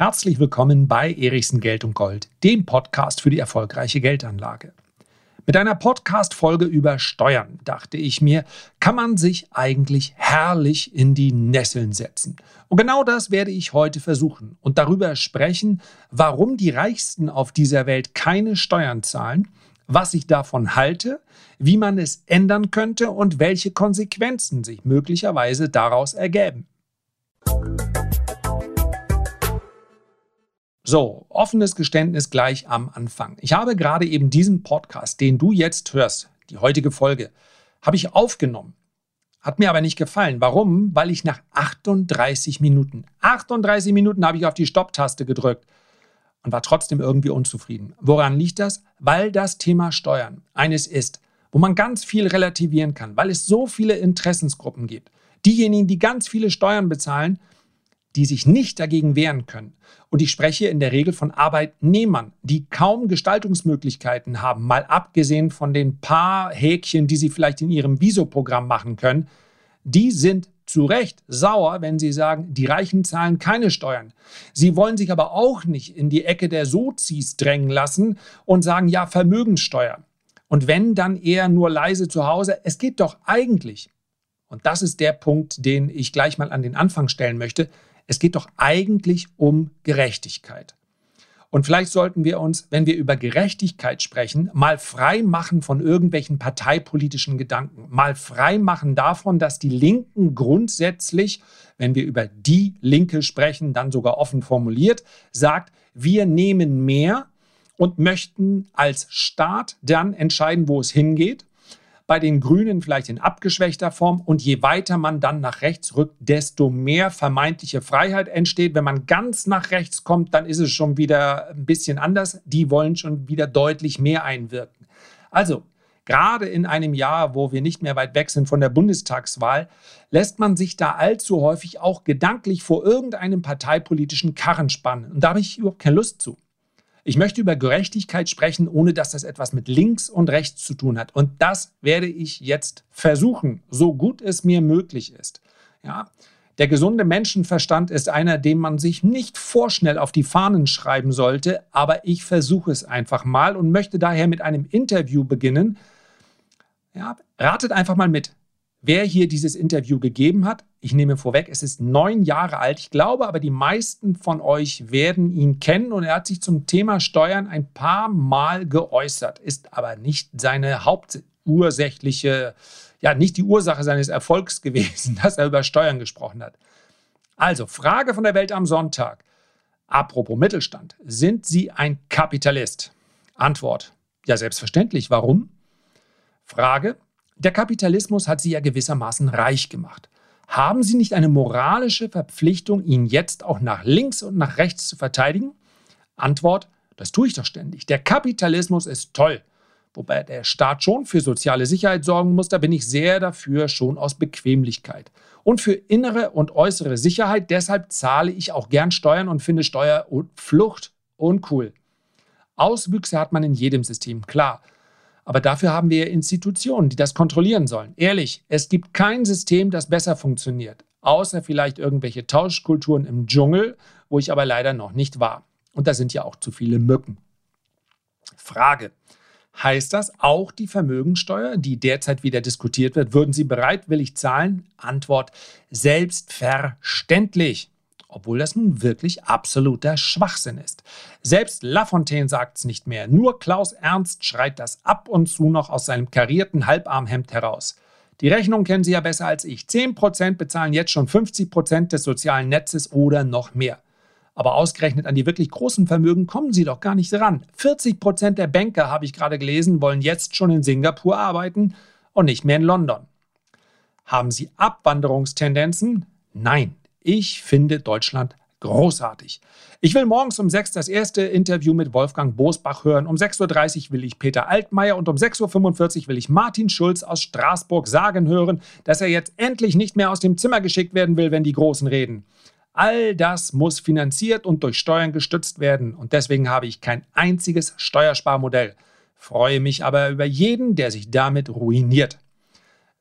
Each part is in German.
Herzlich willkommen bei Erichsen Geld und Gold, dem Podcast für die erfolgreiche Geldanlage. Mit einer Podcast-Folge über Steuern, dachte ich mir, kann man sich eigentlich herrlich in die Nesseln setzen. Und genau das werde ich heute versuchen und darüber sprechen, warum die Reichsten auf dieser Welt keine Steuern zahlen, was ich davon halte, wie man es ändern könnte und welche Konsequenzen sich möglicherweise daraus ergäben. So, offenes Geständnis gleich am Anfang. Ich habe gerade eben diesen Podcast, den du jetzt hörst, die heutige Folge, habe ich aufgenommen. Hat mir aber nicht gefallen. Warum? Weil ich nach 38 Minuten, 38 Minuten habe ich auf die Stopptaste gedrückt und war trotzdem irgendwie unzufrieden. Woran liegt das? Weil das Thema Steuern eines ist, wo man ganz viel relativieren kann, weil es so viele Interessensgruppen gibt. Diejenigen, die ganz viele Steuern bezahlen, die sich nicht dagegen wehren können. Und ich spreche in der Regel von Arbeitnehmern, die kaum Gestaltungsmöglichkeiten haben, mal abgesehen von den paar Häkchen, die sie vielleicht in ihrem Viso-Programm machen können. Die sind zu Recht sauer, wenn sie sagen, die Reichen zahlen keine Steuern. Sie wollen sich aber auch nicht in die Ecke der Sozis drängen lassen und sagen, ja, Vermögenssteuer. Und wenn, dann eher nur leise zu Hause. Es geht doch eigentlich, und das ist der Punkt, den ich gleich mal an den Anfang stellen möchte, es geht doch eigentlich um Gerechtigkeit. Und vielleicht sollten wir uns, wenn wir über Gerechtigkeit sprechen, mal frei machen von irgendwelchen parteipolitischen Gedanken, mal frei machen davon, dass die Linken grundsätzlich, wenn wir über die Linke sprechen, dann sogar offen formuliert, sagt, wir nehmen mehr und möchten als Staat dann entscheiden, wo es hingeht bei den Grünen vielleicht in abgeschwächter Form. Und je weiter man dann nach rechts rückt, desto mehr vermeintliche Freiheit entsteht. Wenn man ganz nach rechts kommt, dann ist es schon wieder ein bisschen anders. Die wollen schon wieder deutlich mehr einwirken. Also, gerade in einem Jahr, wo wir nicht mehr weit weg sind von der Bundestagswahl, lässt man sich da allzu häufig auch gedanklich vor irgendeinem parteipolitischen Karren spannen. Und da habe ich überhaupt keine Lust zu. Ich möchte über Gerechtigkeit sprechen, ohne dass das etwas mit links und rechts zu tun hat. Und das werde ich jetzt versuchen, so gut es mir möglich ist. Ja, der gesunde Menschenverstand ist einer, den man sich nicht vorschnell auf die Fahnen schreiben sollte, aber ich versuche es einfach mal und möchte daher mit einem Interview beginnen. Ja, ratet einfach mal mit wer hier dieses Interview gegeben hat. Ich nehme vorweg, es ist neun Jahre alt. Ich glaube aber, die meisten von euch werden ihn kennen und er hat sich zum Thema Steuern ein paar Mal geäußert, ist aber nicht seine hauptursächliche, ja, nicht die Ursache seines Erfolgs gewesen, dass er über Steuern gesprochen hat. Also, Frage von der Welt am Sonntag. Apropos Mittelstand, sind Sie ein Kapitalist? Antwort, ja, selbstverständlich. Warum? Frage, der Kapitalismus hat Sie ja gewissermaßen reich gemacht. Haben Sie nicht eine moralische Verpflichtung, ihn jetzt auch nach links und nach rechts zu verteidigen? Antwort, das tue ich doch ständig. Der Kapitalismus ist toll. Wobei der Staat schon für soziale Sicherheit sorgen muss, da bin ich sehr dafür, schon aus Bequemlichkeit. Und für innere und äußere Sicherheit, deshalb zahle ich auch gern Steuern und finde Steuerflucht uncool. Auswüchse hat man in jedem System, klar. Aber dafür haben wir Institutionen, die das kontrollieren sollen. Ehrlich, es gibt kein System, das besser funktioniert, außer vielleicht irgendwelche Tauschkulturen im Dschungel, wo ich aber leider noch nicht war. Und da sind ja auch zu viele Mücken. Frage. Heißt das auch die Vermögensteuer, die derzeit wieder diskutiert wird? Würden Sie bereitwillig zahlen? Antwort. Selbstverständlich obwohl das nun wirklich absoluter Schwachsinn ist. Selbst Lafontaine sagt es nicht mehr, nur Klaus Ernst schreit das ab und zu noch aus seinem karierten Halbarmhemd heraus. Die Rechnung kennen Sie ja besser als ich. 10% bezahlen jetzt schon 50% des sozialen Netzes oder noch mehr. Aber ausgerechnet an die wirklich großen Vermögen kommen Sie doch gar nicht ran. 40% der Banker, habe ich gerade gelesen, wollen jetzt schon in Singapur arbeiten und nicht mehr in London. Haben Sie Abwanderungstendenzen? Nein. Ich finde Deutschland großartig. Ich will morgens um 6 das erste Interview mit Wolfgang Bosbach hören. Um 6.30 Uhr will ich Peter Altmaier und um 6.45 Uhr will ich Martin Schulz aus Straßburg sagen hören, dass er jetzt endlich nicht mehr aus dem Zimmer geschickt werden will, wenn die Großen reden. All das muss finanziert und durch Steuern gestützt werden. Und deswegen habe ich kein einziges Steuersparmodell. Freue mich aber über jeden, der sich damit ruiniert.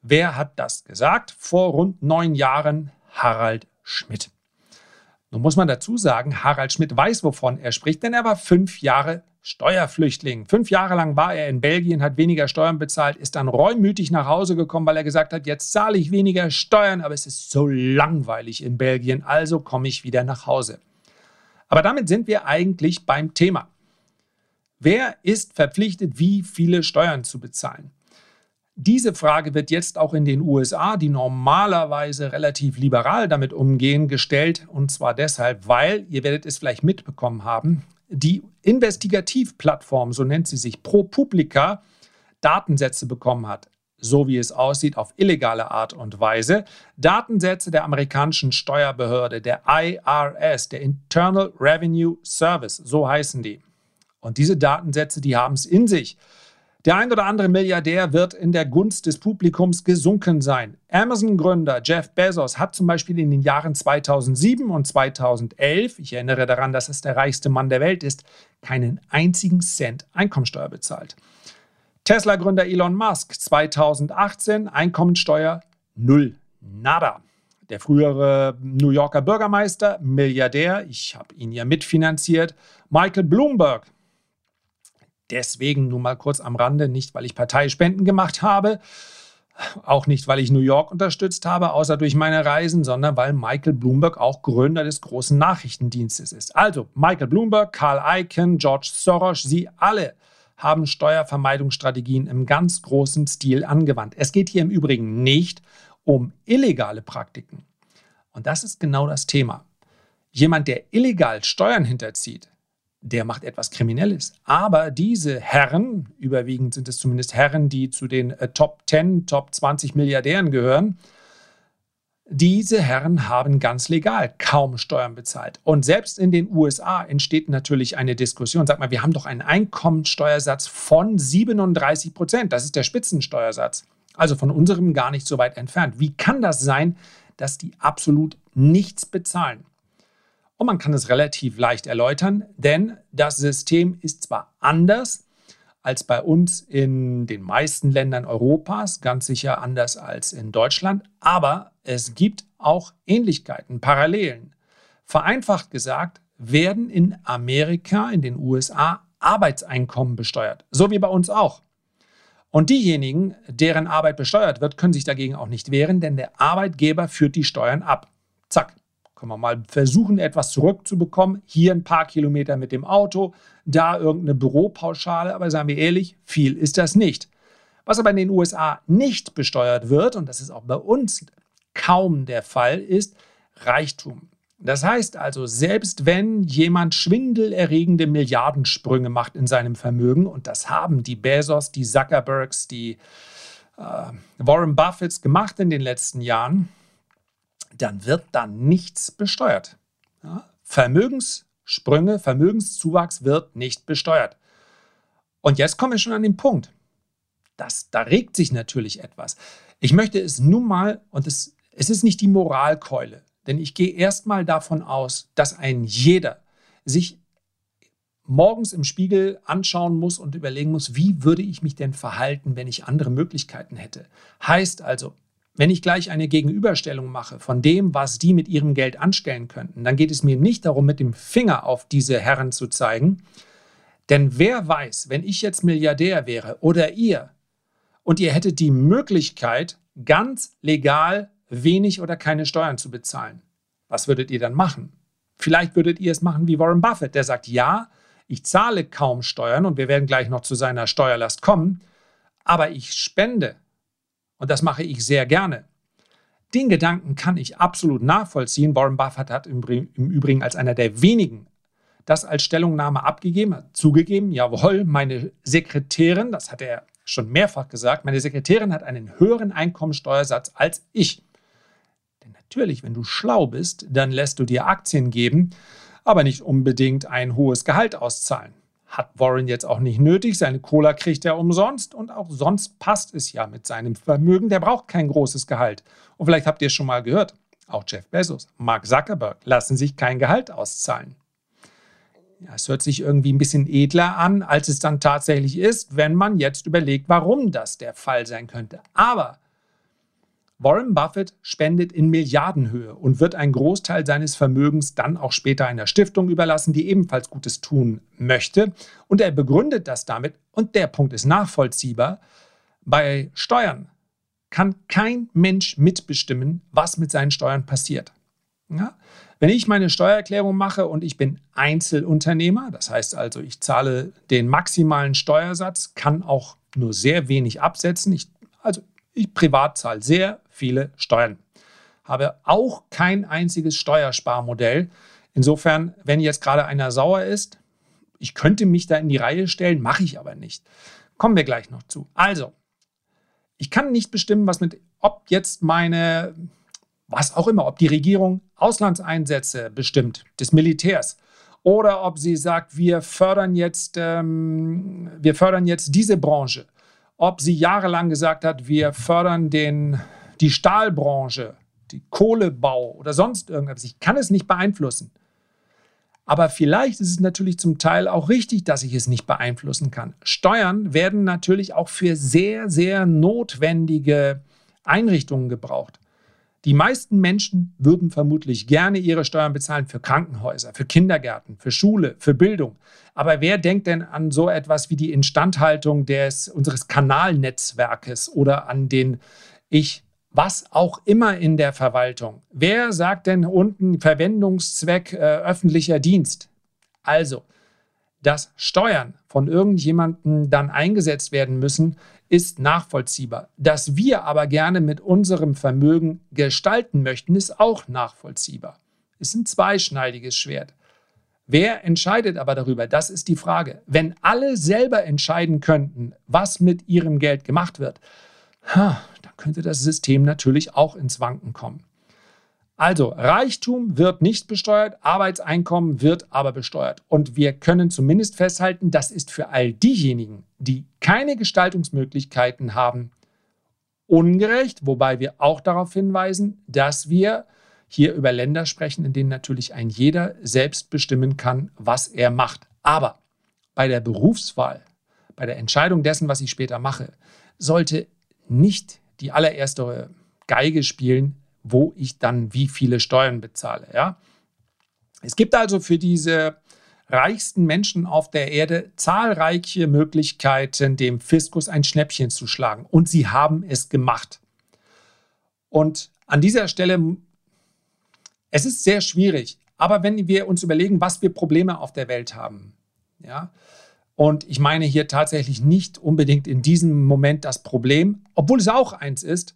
Wer hat das gesagt? Vor rund neun Jahren Harald Schmidt. Nun muss man dazu sagen, Harald Schmidt weiß, wovon er spricht, denn er war fünf Jahre Steuerflüchtling. Fünf Jahre lang war er in Belgien, hat weniger Steuern bezahlt, ist dann reumütig nach Hause gekommen, weil er gesagt hat, jetzt zahle ich weniger Steuern, aber es ist so langweilig in Belgien, also komme ich wieder nach Hause. Aber damit sind wir eigentlich beim Thema. Wer ist verpflichtet, wie viele Steuern zu bezahlen? Diese Frage wird jetzt auch in den USA, die normalerweise relativ liberal damit umgehen, gestellt. Und zwar deshalb, weil, ihr werdet es vielleicht mitbekommen haben, die Investigativplattform, so nennt sie sich, ProPublica, Datensätze bekommen hat, so wie es aussieht, auf illegale Art und Weise. Datensätze der amerikanischen Steuerbehörde, der IRS, der Internal Revenue Service, so heißen die. Und diese Datensätze, die haben es in sich. Der ein oder andere Milliardär wird in der Gunst des Publikums gesunken sein. Amazon-Gründer Jeff Bezos hat zum Beispiel in den Jahren 2007 und 2011, ich erinnere daran, dass es der reichste Mann der Welt ist, keinen einzigen Cent Einkommensteuer bezahlt. Tesla-Gründer Elon Musk 2018 Einkommensteuer null, nada. Der frühere New Yorker Bürgermeister, Milliardär, ich habe ihn ja mitfinanziert, Michael Bloomberg Deswegen nur mal kurz am Rande, nicht weil ich Parteispenden gemacht habe, auch nicht weil ich New York unterstützt habe, außer durch meine Reisen, sondern weil Michael Bloomberg auch Gründer des großen Nachrichtendienstes ist. Also Michael Bloomberg, Carl Icahn, George Soros, sie alle haben Steuervermeidungsstrategien im ganz großen Stil angewandt. Es geht hier im Übrigen nicht um illegale Praktiken. Und das ist genau das Thema. Jemand, der illegal Steuern hinterzieht, der macht etwas Kriminelles. Aber diese Herren, überwiegend sind es zumindest Herren, die zu den äh, Top 10, Top 20 Milliardären gehören, diese Herren haben ganz legal kaum Steuern bezahlt. Und selbst in den USA entsteht natürlich eine Diskussion. Sag mal, wir haben doch einen Einkommensteuersatz von 37 Prozent. Das ist der Spitzensteuersatz. Also von unserem gar nicht so weit entfernt. Wie kann das sein, dass die absolut nichts bezahlen? Und man kann es relativ leicht erläutern, denn das System ist zwar anders als bei uns in den meisten Ländern Europas, ganz sicher anders als in Deutschland, aber es gibt auch Ähnlichkeiten, Parallelen. Vereinfacht gesagt, werden in Amerika, in den USA Arbeitseinkommen besteuert, so wie bei uns auch. Und diejenigen, deren Arbeit besteuert wird, können sich dagegen auch nicht wehren, denn der Arbeitgeber führt die Steuern ab. Zack, können wir mal versuchen, etwas zurückzubekommen. Hier ein paar Kilometer mit dem Auto, da irgendeine Büropauschale, aber seien wir ehrlich, viel ist das nicht. Was aber in den USA nicht besteuert wird, und das ist auch bei uns kaum der Fall, ist Reichtum. Das heißt also, selbst wenn jemand schwindelerregende Milliardensprünge macht in seinem Vermögen, und das haben die Bezos, die Zuckerbergs, die äh, Warren Buffetts gemacht in den letzten Jahren, dann wird da nichts besteuert. Ja? Vermögenssprünge, Vermögenszuwachs wird nicht besteuert. Und jetzt kommen wir schon an den Punkt. Das, da regt sich natürlich etwas. Ich möchte es nun mal, und es, es ist nicht die Moralkeule, denn ich gehe erstmal davon aus, dass ein jeder sich morgens im Spiegel anschauen muss und überlegen muss, wie würde ich mich denn verhalten, wenn ich andere Möglichkeiten hätte. Heißt also, wenn ich gleich eine Gegenüberstellung mache von dem, was die mit ihrem Geld anstellen könnten, dann geht es mir nicht darum, mit dem Finger auf diese Herren zu zeigen. Denn wer weiß, wenn ich jetzt Milliardär wäre oder ihr und ihr hättet die Möglichkeit, ganz legal wenig oder keine Steuern zu bezahlen, was würdet ihr dann machen? Vielleicht würdet ihr es machen wie Warren Buffett, der sagt, ja, ich zahle kaum Steuern und wir werden gleich noch zu seiner Steuerlast kommen, aber ich spende und das mache ich sehr gerne. Den Gedanken kann ich absolut nachvollziehen. Warren Buffett hat im Übrigen als einer der wenigen das als Stellungnahme abgegeben, hat zugegeben, jawohl, meine Sekretärin, das hat er schon mehrfach gesagt, meine Sekretärin hat einen höheren Einkommensteuersatz als ich. Denn natürlich, wenn du schlau bist, dann lässt du dir Aktien geben, aber nicht unbedingt ein hohes Gehalt auszahlen. Hat Warren jetzt auch nicht nötig. Seine Cola kriegt er umsonst und auch sonst passt es ja mit seinem Vermögen. Der braucht kein großes Gehalt. Und vielleicht habt ihr es schon mal gehört. Auch Jeff Bezos, Mark Zuckerberg lassen sich kein Gehalt auszahlen. Ja, es hört sich irgendwie ein bisschen edler an, als es dann tatsächlich ist, wenn man jetzt überlegt, warum das der Fall sein könnte. Aber Warren Buffett spendet in Milliardenhöhe und wird einen Großteil seines Vermögens dann auch später einer Stiftung überlassen, die ebenfalls Gutes tun möchte. Und er begründet das damit, und der Punkt ist nachvollziehbar, bei Steuern kann kein Mensch mitbestimmen, was mit seinen Steuern passiert. Ja? Wenn ich meine Steuererklärung mache und ich bin Einzelunternehmer, das heißt also, ich zahle den maximalen Steuersatz, kann auch nur sehr wenig absetzen. Ich, also ich privat zahle sehr viele Steuern. Habe auch kein einziges Steuersparmodell. Insofern, wenn jetzt gerade einer sauer ist, ich könnte mich da in die Reihe stellen, mache ich aber nicht. Kommen wir gleich noch zu. Also, ich kann nicht bestimmen, was mit, ob jetzt meine, was auch immer, ob die Regierung Auslandseinsätze bestimmt, des Militärs, oder ob sie sagt, wir fördern jetzt, ähm, wir fördern jetzt diese Branche, ob sie jahrelang gesagt hat, wir fördern den die Stahlbranche, die Kohlebau oder sonst irgendwas. Ich kann es nicht beeinflussen. Aber vielleicht ist es natürlich zum Teil auch richtig, dass ich es nicht beeinflussen kann. Steuern werden natürlich auch für sehr, sehr notwendige Einrichtungen gebraucht. Die meisten Menschen würden vermutlich gerne ihre Steuern bezahlen für Krankenhäuser, für Kindergärten, für Schule, für Bildung. Aber wer denkt denn an so etwas wie die Instandhaltung des, unseres Kanalnetzwerkes oder an den, ich was auch immer in der Verwaltung. Wer sagt denn unten Verwendungszweck äh, öffentlicher Dienst? Also, dass Steuern von irgendjemandem dann eingesetzt werden müssen, ist nachvollziehbar. Dass wir aber gerne mit unserem Vermögen gestalten möchten, ist auch nachvollziehbar. Ist ein zweischneidiges Schwert. Wer entscheidet aber darüber? Das ist die Frage. Wenn alle selber entscheiden könnten, was mit ihrem Geld gemacht wird, könnte das System natürlich auch ins Wanken kommen. Also, Reichtum wird nicht besteuert, Arbeitseinkommen wird aber besteuert. Und wir können zumindest festhalten, das ist für all diejenigen, die keine Gestaltungsmöglichkeiten haben, ungerecht, wobei wir auch darauf hinweisen, dass wir hier über Länder sprechen, in denen natürlich ein jeder selbst bestimmen kann, was er macht. Aber bei der Berufswahl, bei der Entscheidung dessen, was ich später mache, sollte nicht die allererste Geige spielen, wo ich dann wie viele Steuern bezahle. Ja? Es gibt also für diese reichsten Menschen auf der Erde zahlreiche Möglichkeiten, dem Fiskus ein Schnäppchen zu schlagen. Und sie haben es gemacht. Und an dieser Stelle, es ist sehr schwierig, aber wenn wir uns überlegen, was wir Probleme auf der Welt haben, ja, und ich meine hier tatsächlich nicht unbedingt in diesem Moment das Problem, obwohl es auch eins ist,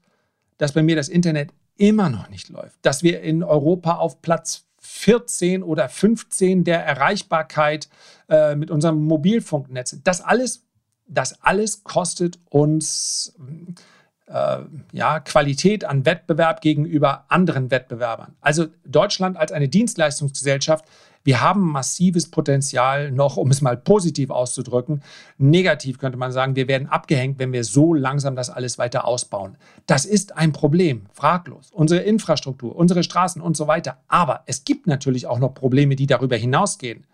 dass bei mir das Internet immer noch nicht läuft. Dass wir in Europa auf Platz 14 oder 15 der Erreichbarkeit äh, mit unserem Mobilfunknetz. Das alles, das alles kostet uns äh, ja, Qualität an Wettbewerb gegenüber anderen Wettbewerbern. Also Deutschland als eine Dienstleistungsgesellschaft wir haben massives Potenzial noch, um es mal positiv auszudrücken. Negativ könnte man sagen, wir werden abgehängt, wenn wir so langsam das alles weiter ausbauen. Das ist ein Problem, fraglos. Unsere Infrastruktur, unsere Straßen und so weiter. Aber es gibt natürlich auch noch Probleme, die darüber hinausgehen.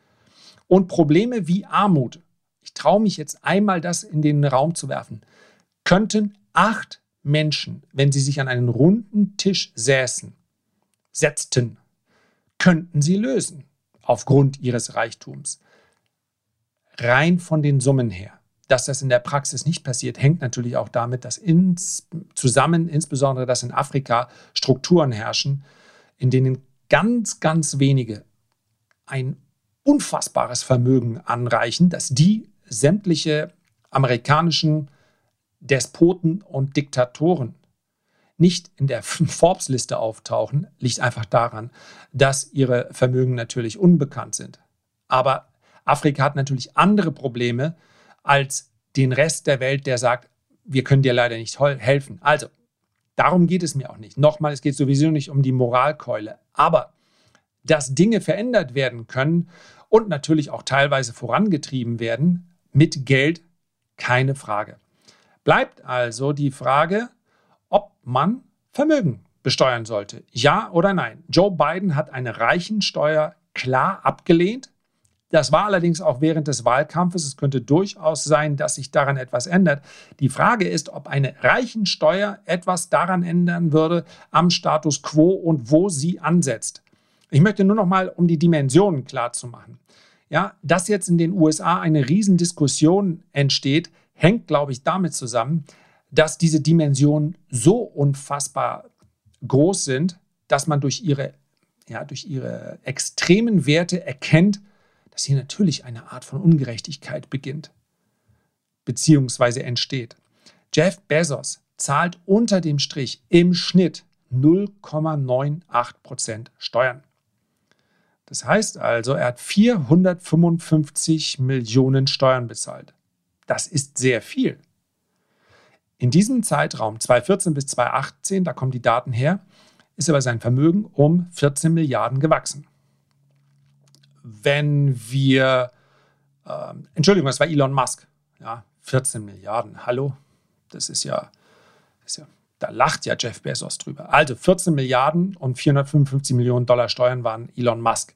Und Probleme wie Armut, ich traue mich jetzt einmal das in den Raum zu werfen, könnten acht Menschen, wenn sie sich an einen runden Tisch säßen, setzten, könnten sie lösen aufgrund ihres Reichtums. Rein von den Summen her. Dass das in der Praxis nicht passiert, hängt natürlich auch damit, dass ins, zusammen, insbesondere dass in Afrika Strukturen herrschen, in denen ganz, ganz wenige ein unfassbares Vermögen anreichen, dass die sämtliche amerikanischen Despoten und Diktatoren nicht in der Forbes-Liste auftauchen, liegt einfach daran, dass ihre Vermögen natürlich unbekannt sind. Aber Afrika hat natürlich andere Probleme als den Rest der Welt, der sagt, wir können dir leider nicht helfen. Also, darum geht es mir auch nicht. Nochmal, es geht sowieso nicht um die Moralkeule. Aber dass Dinge verändert werden können und natürlich auch teilweise vorangetrieben werden mit Geld, keine Frage. Bleibt also die Frage, ob man Vermögen besteuern sollte. Ja oder nein? Joe Biden hat eine Reichensteuer klar abgelehnt. Das war allerdings auch während des Wahlkampfes. Es könnte durchaus sein, dass sich daran etwas ändert. Die Frage ist, ob eine Reichensteuer etwas daran ändern würde am Status quo und wo sie ansetzt. Ich möchte nur noch mal, um die Dimensionen klar zu machen. Ja, dass jetzt in den USA eine Riesendiskussion entsteht, hängt, glaube ich, damit zusammen, dass diese Dimensionen so unfassbar groß sind, dass man durch ihre, ja, durch ihre extremen Werte erkennt, dass hier natürlich eine Art von Ungerechtigkeit beginnt bzw. entsteht. Jeff Bezos zahlt unter dem Strich im Schnitt 0,98% Steuern. Das heißt also, er hat 455 Millionen Steuern bezahlt. Das ist sehr viel. In diesem Zeitraum 2014 bis 2018, da kommen die Daten her, ist aber sein Vermögen um 14 Milliarden gewachsen. Wenn wir, äh, Entschuldigung, das war Elon Musk, ja, 14 Milliarden, hallo, das ist ja, das ist ja da lacht ja Jeff Bezos drüber. Also 14 Milliarden und 455 Millionen Dollar Steuern waren Elon Musk.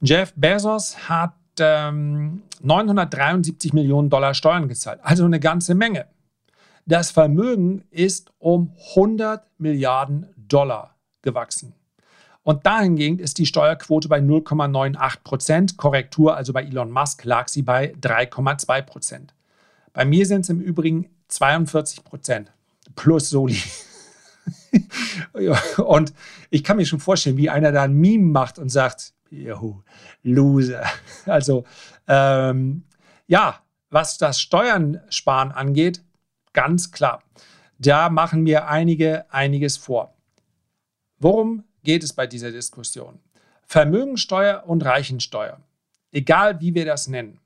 Jeff Bezos hat ähm, 973 Millionen Dollar Steuern gezahlt, also eine ganze Menge. Das Vermögen ist um 100 Milliarden Dollar gewachsen. Und dahingehend ist die Steuerquote bei 0,98 Prozent. Korrektur, also bei Elon Musk, lag sie bei 3,2 Prozent. Bei mir sind es im Übrigen 42 Prozent plus Soli. und ich kann mir schon vorstellen, wie einer da ein Meme macht und sagt, Juhu, Loser. Also ähm, ja, was das Steuern sparen angeht, ganz klar. Da machen mir einige einiges vor. Worum geht es bei dieser Diskussion? Vermögensteuer und Reichensteuer, egal wie wir das nennen,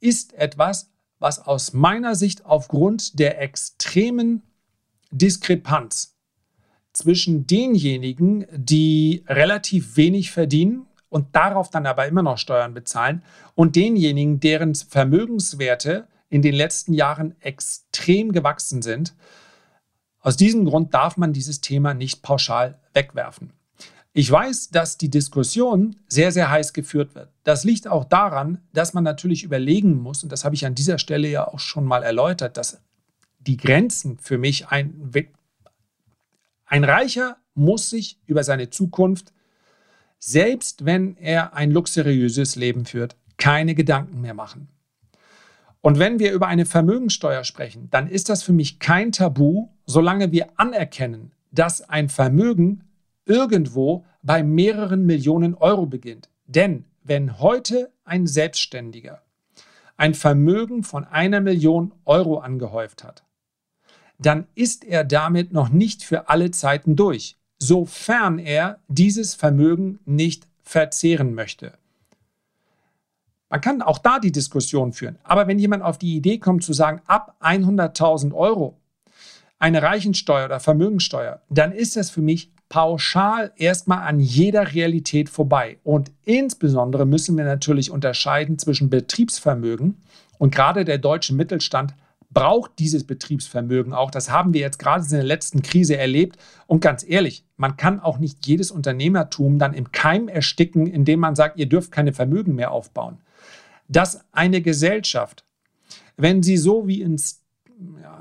ist etwas, was aus meiner Sicht aufgrund der extremen Diskrepanz zwischen denjenigen, die relativ wenig verdienen und darauf dann aber immer noch Steuern bezahlen, und denjenigen, deren Vermögenswerte in den letzten Jahren extrem gewachsen sind. Aus diesem Grund darf man dieses Thema nicht pauschal wegwerfen. Ich weiß, dass die Diskussion sehr, sehr heiß geführt wird. Das liegt auch daran, dass man natürlich überlegen muss, und das habe ich an dieser Stelle ja auch schon mal erläutert, dass die Grenzen für mich ein, ein Reicher muss sich über seine Zukunft, selbst wenn er ein luxuriöses Leben führt, keine Gedanken mehr machen. Und wenn wir über eine Vermögensteuer sprechen, dann ist das für mich kein Tabu, solange wir anerkennen, dass ein Vermögen irgendwo bei mehreren Millionen Euro beginnt. Denn wenn heute ein Selbstständiger ein Vermögen von einer Million Euro angehäuft hat, dann ist er damit noch nicht für alle Zeiten durch, sofern er dieses Vermögen nicht verzehren möchte. Man kann auch da die Diskussion führen. Aber wenn jemand auf die Idee kommt zu sagen, ab 100.000 Euro eine Reichensteuer oder Vermögensteuer, dann ist das für mich pauschal erstmal an jeder Realität vorbei. Und insbesondere müssen wir natürlich unterscheiden zwischen Betriebsvermögen und gerade der deutsche Mittelstand braucht dieses Betriebsvermögen auch. Das haben wir jetzt gerade in der letzten Krise erlebt. Und ganz ehrlich, man kann auch nicht jedes Unternehmertum dann im Keim ersticken, indem man sagt, ihr dürft keine Vermögen mehr aufbauen. Dass eine Gesellschaft, wenn sie so wie in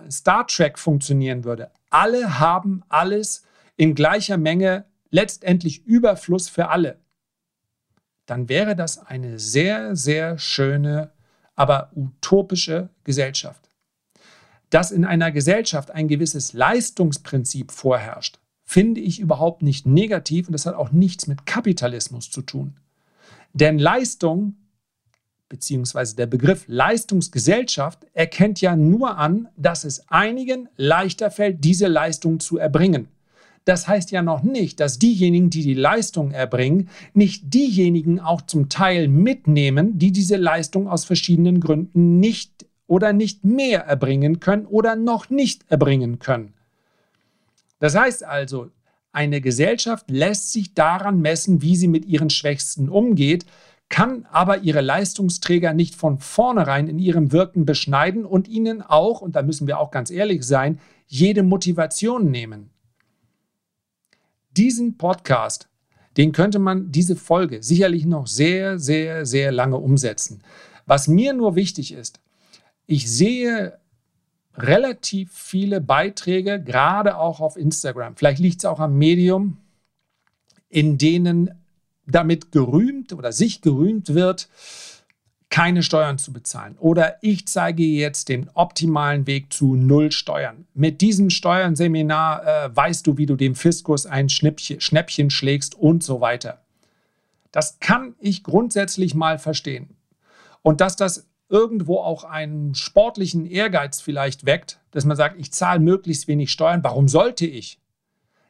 Star Trek funktionieren würde, alle haben alles in gleicher Menge, letztendlich Überfluss für alle, dann wäre das eine sehr, sehr schöne, aber utopische Gesellschaft dass in einer Gesellschaft ein gewisses Leistungsprinzip vorherrscht, finde ich überhaupt nicht negativ und das hat auch nichts mit Kapitalismus zu tun. Denn Leistung beziehungsweise der Begriff Leistungsgesellschaft erkennt ja nur an, dass es einigen leichter fällt, diese Leistung zu erbringen. Das heißt ja noch nicht, dass diejenigen, die die Leistung erbringen, nicht diejenigen auch zum Teil mitnehmen, die diese Leistung aus verschiedenen Gründen nicht oder nicht mehr erbringen können oder noch nicht erbringen können. Das heißt also, eine Gesellschaft lässt sich daran messen, wie sie mit ihren Schwächsten umgeht, kann aber ihre Leistungsträger nicht von vornherein in ihrem Wirken beschneiden und ihnen auch, und da müssen wir auch ganz ehrlich sein, jede Motivation nehmen. Diesen Podcast, den könnte man diese Folge sicherlich noch sehr, sehr, sehr lange umsetzen. Was mir nur wichtig ist, ich sehe relativ viele Beiträge, gerade auch auf Instagram, vielleicht liegt es auch am Medium, in denen damit gerühmt oder sich gerühmt wird, keine Steuern zu bezahlen. Oder ich zeige jetzt den optimalen Weg zu Null Steuern. Mit diesem Steuernseminar äh, weißt du, wie du dem Fiskus ein Schnippchen, Schnäppchen schlägst und so weiter. Das kann ich grundsätzlich mal verstehen. Und dass das irgendwo auch einen sportlichen Ehrgeiz vielleicht weckt, dass man sagt, ich zahle möglichst wenig Steuern, warum sollte ich?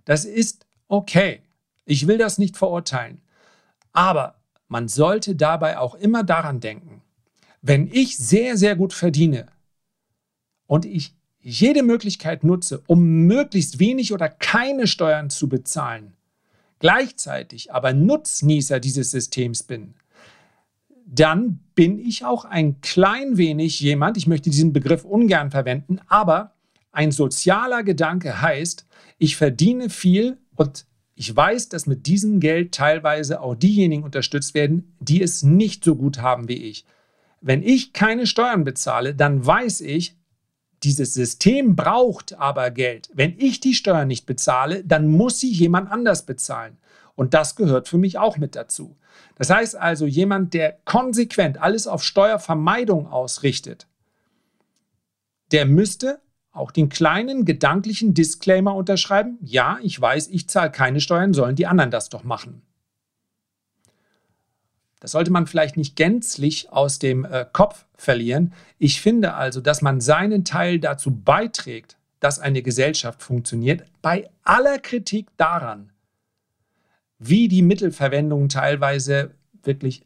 Das ist okay. Ich will das nicht verurteilen. Aber man sollte dabei auch immer daran denken, wenn ich sehr, sehr gut verdiene und ich jede Möglichkeit nutze, um möglichst wenig oder keine Steuern zu bezahlen, gleichzeitig aber Nutznießer dieses Systems bin, dann bin ich auch ein klein wenig jemand, ich möchte diesen Begriff ungern verwenden, aber ein sozialer Gedanke heißt, ich verdiene viel und ich weiß, dass mit diesem Geld teilweise auch diejenigen unterstützt werden, die es nicht so gut haben wie ich. Wenn ich keine Steuern bezahle, dann weiß ich, dieses System braucht aber Geld. Wenn ich die Steuern nicht bezahle, dann muss sie jemand anders bezahlen. Und das gehört für mich auch mit dazu. Das heißt also, jemand, der konsequent alles auf Steuervermeidung ausrichtet, der müsste auch den kleinen gedanklichen Disclaimer unterschreiben, ja, ich weiß, ich zahle keine Steuern, sollen die anderen das doch machen. Das sollte man vielleicht nicht gänzlich aus dem äh, Kopf verlieren. Ich finde also, dass man seinen Teil dazu beiträgt, dass eine Gesellschaft funktioniert, bei aller Kritik daran, wie die Mittelverwendung teilweise wirklich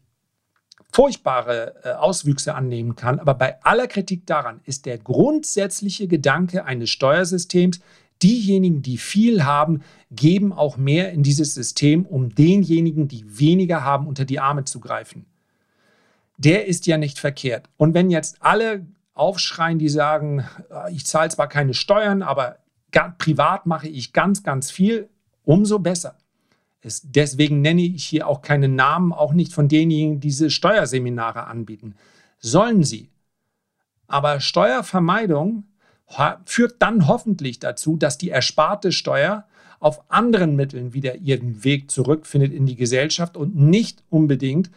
furchtbare äh, Auswüchse annehmen kann. Aber bei aller Kritik daran ist der grundsätzliche Gedanke eines Steuersystems, diejenigen, die viel haben, geben auch mehr in dieses System, um denjenigen, die weniger haben, unter die Arme zu greifen. Der ist ja nicht verkehrt. Und wenn jetzt alle aufschreien, die sagen, äh, ich zahle zwar keine Steuern, aber privat mache ich ganz, ganz viel, umso besser. Es, deswegen nenne ich hier auch keine Namen, auch nicht von denjenigen, die diese Steuerseminare anbieten. Sollen sie. Aber Steuervermeidung führt dann hoffentlich dazu, dass die ersparte Steuer auf anderen Mitteln wieder ihren Weg zurückfindet in die Gesellschaft und nicht unbedingt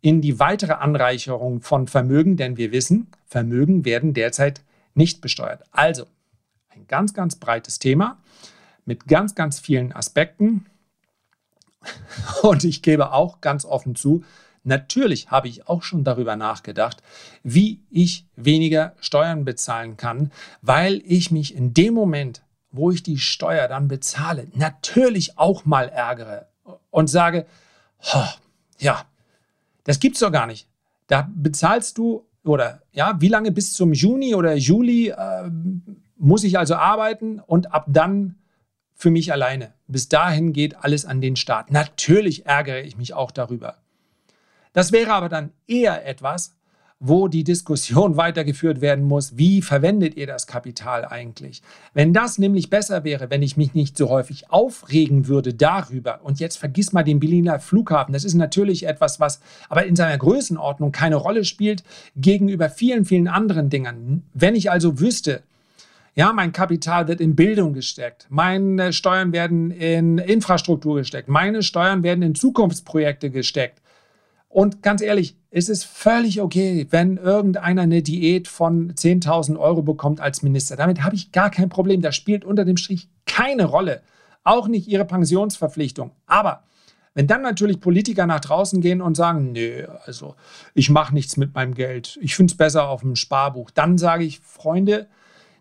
in die weitere Anreicherung von Vermögen, denn wir wissen, Vermögen werden derzeit nicht besteuert. Also ein ganz, ganz breites Thema mit ganz, ganz vielen Aspekten. Und ich gebe auch ganz offen zu, natürlich habe ich auch schon darüber nachgedacht, wie ich weniger Steuern bezahlen kann, weil ich mich in dem Moment, wo ich die Steuer dann bezahle, natürlich auch mal ärgere und sage, ja, das gibt's doch gar nicht. Da bezahlst du oder ja, wie lange bis zum Juni oder Juli äh, muss ich also arbeiten und ab dann für mich alleine. Bis dahin geht alles an den Staat. Natürlich ärgere ich mich auch darüber. Das wäre aber dann eher etwas, wo die Diskussion weitergeführt werden muss, wie verwendet ihr das Kapital eigentlich? Wenn das nämlich besser wäre, wenn ich mich nicht so häufig aufregen würde darüber, und jetzt vergiss mal den Berliner Flughafen, das ist natürlich etwas, was aber in seiner Größenordnung keine Rolle spielt gegenüber vielen, vielen anderen Dingen. Wenn ich also wüsste, ja, mein Kapital wird in Bildung gesteckt. Meine Steuern werden in Infrastruktur gesteckt. Meine Steuern werden in Zukunftsprojekte gesteckt. Und ganz ehrlich, es ist völlig okay, wenn irgendeiner eine Diät von 10.000 Euro bekommt als Minister. Damit habe ich gar kein Problem. Das spielt unter dem Strich keine Rolle. Auch nicht ihre Pensionsverpflichtung. Aber wenn dann natürlich Politiker nach draußen gehen und sagen, nee, also ich mache nichts mit meinem Geld, ich finde es besser auf dem Sparbuch, dann sage ich, Freunde,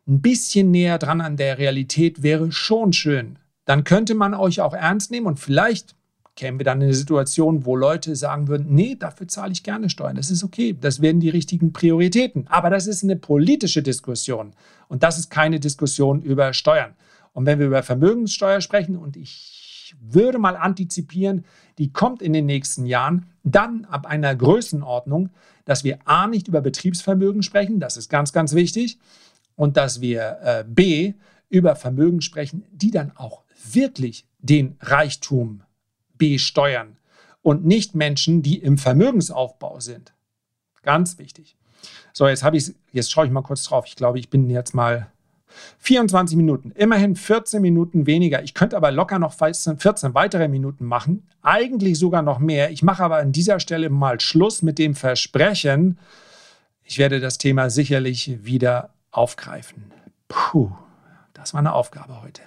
ein bisschen näher dran an der Realität wäre schon schön. Dann könnte man euch auch ernst nehmen und vielleicht kämen wir dann in eine Situation, wo Leute sagen würden, nee, dafür zahle ich gerne Steuern. Das ist okay, das werden die richtigen Prioritäten. Aber das ist eine politische Diskussion und das ist keine Diskussion über Steuern. Und wenn wir über Vermögenssteuer sprechen und ich würde mal antizipieren, die kommt in den nächsten Jahren, dann ab einer Größenordnung, dass wir A nicht über Betriebsvermögen sprechen, das ist ganz, ganz wichtig, und dass wir äh, B über Vermögen sprechen, die dann auch wirklich den Reichtum besteuern und nicht Menschen, die im Vermögensaufbau sind. Ganz wichtig. So, jetzt habe ich jetzt schaue ich mal kurz drauf. Ich glaube, ich bin jetzt mal 24 Minuten, immerhin 14 Minuten weniger. Ich könnte aber locker noch 14, 14 weitere Minuten machen, eigentlich sogar noch mehr. Ich mache aber an dieser Stelle mal Schluss mit dem Versprechen. Ich werde das Thema sicherlich wieder aufgreifen. Puh, das war eine Aufgabe heute.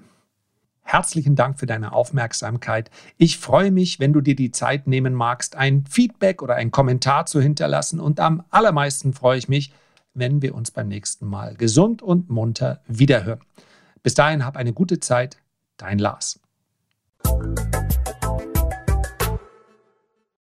Herzlichen Dank für deine Aufmerksamkeit. Ich freue mich, wenn du dir die Zeit nehmen magst, ein Feedback oder einen Kommentar zu hinterlassen. Und am allermeisten freue ich mich, wenn wir uns beim nächsten Mal gesund und munter wiederhören. Bis dahin hab eine gute Zeit, dein Lars.